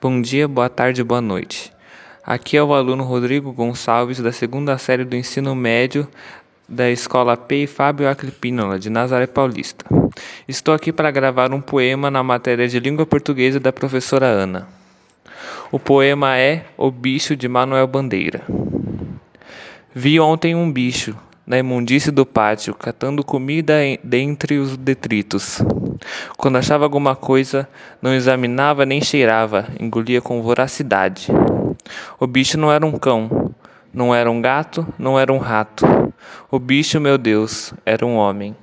Bom dia, boa tarde, boa noite. Aqui é o aluno Rodrigo Gonçalves, da segunda série do ensino médio da Escola P. Fábio Aclipínola, de Nazaré Paulista. Estou aqui para gravar um poema na matéria de língua portuguesa da professora Ana. O poema é O Bicho de Manuel Bandeira. Vi ontem um bicho na imundície do pátio, catando comida dentre os detritos. Quando achava alguma coisa, não examinava nem cheirava, engolia com voracidade. O bicho não era um cão, não era um gato, não era um rato. O bicho, meu Deus, era um homem.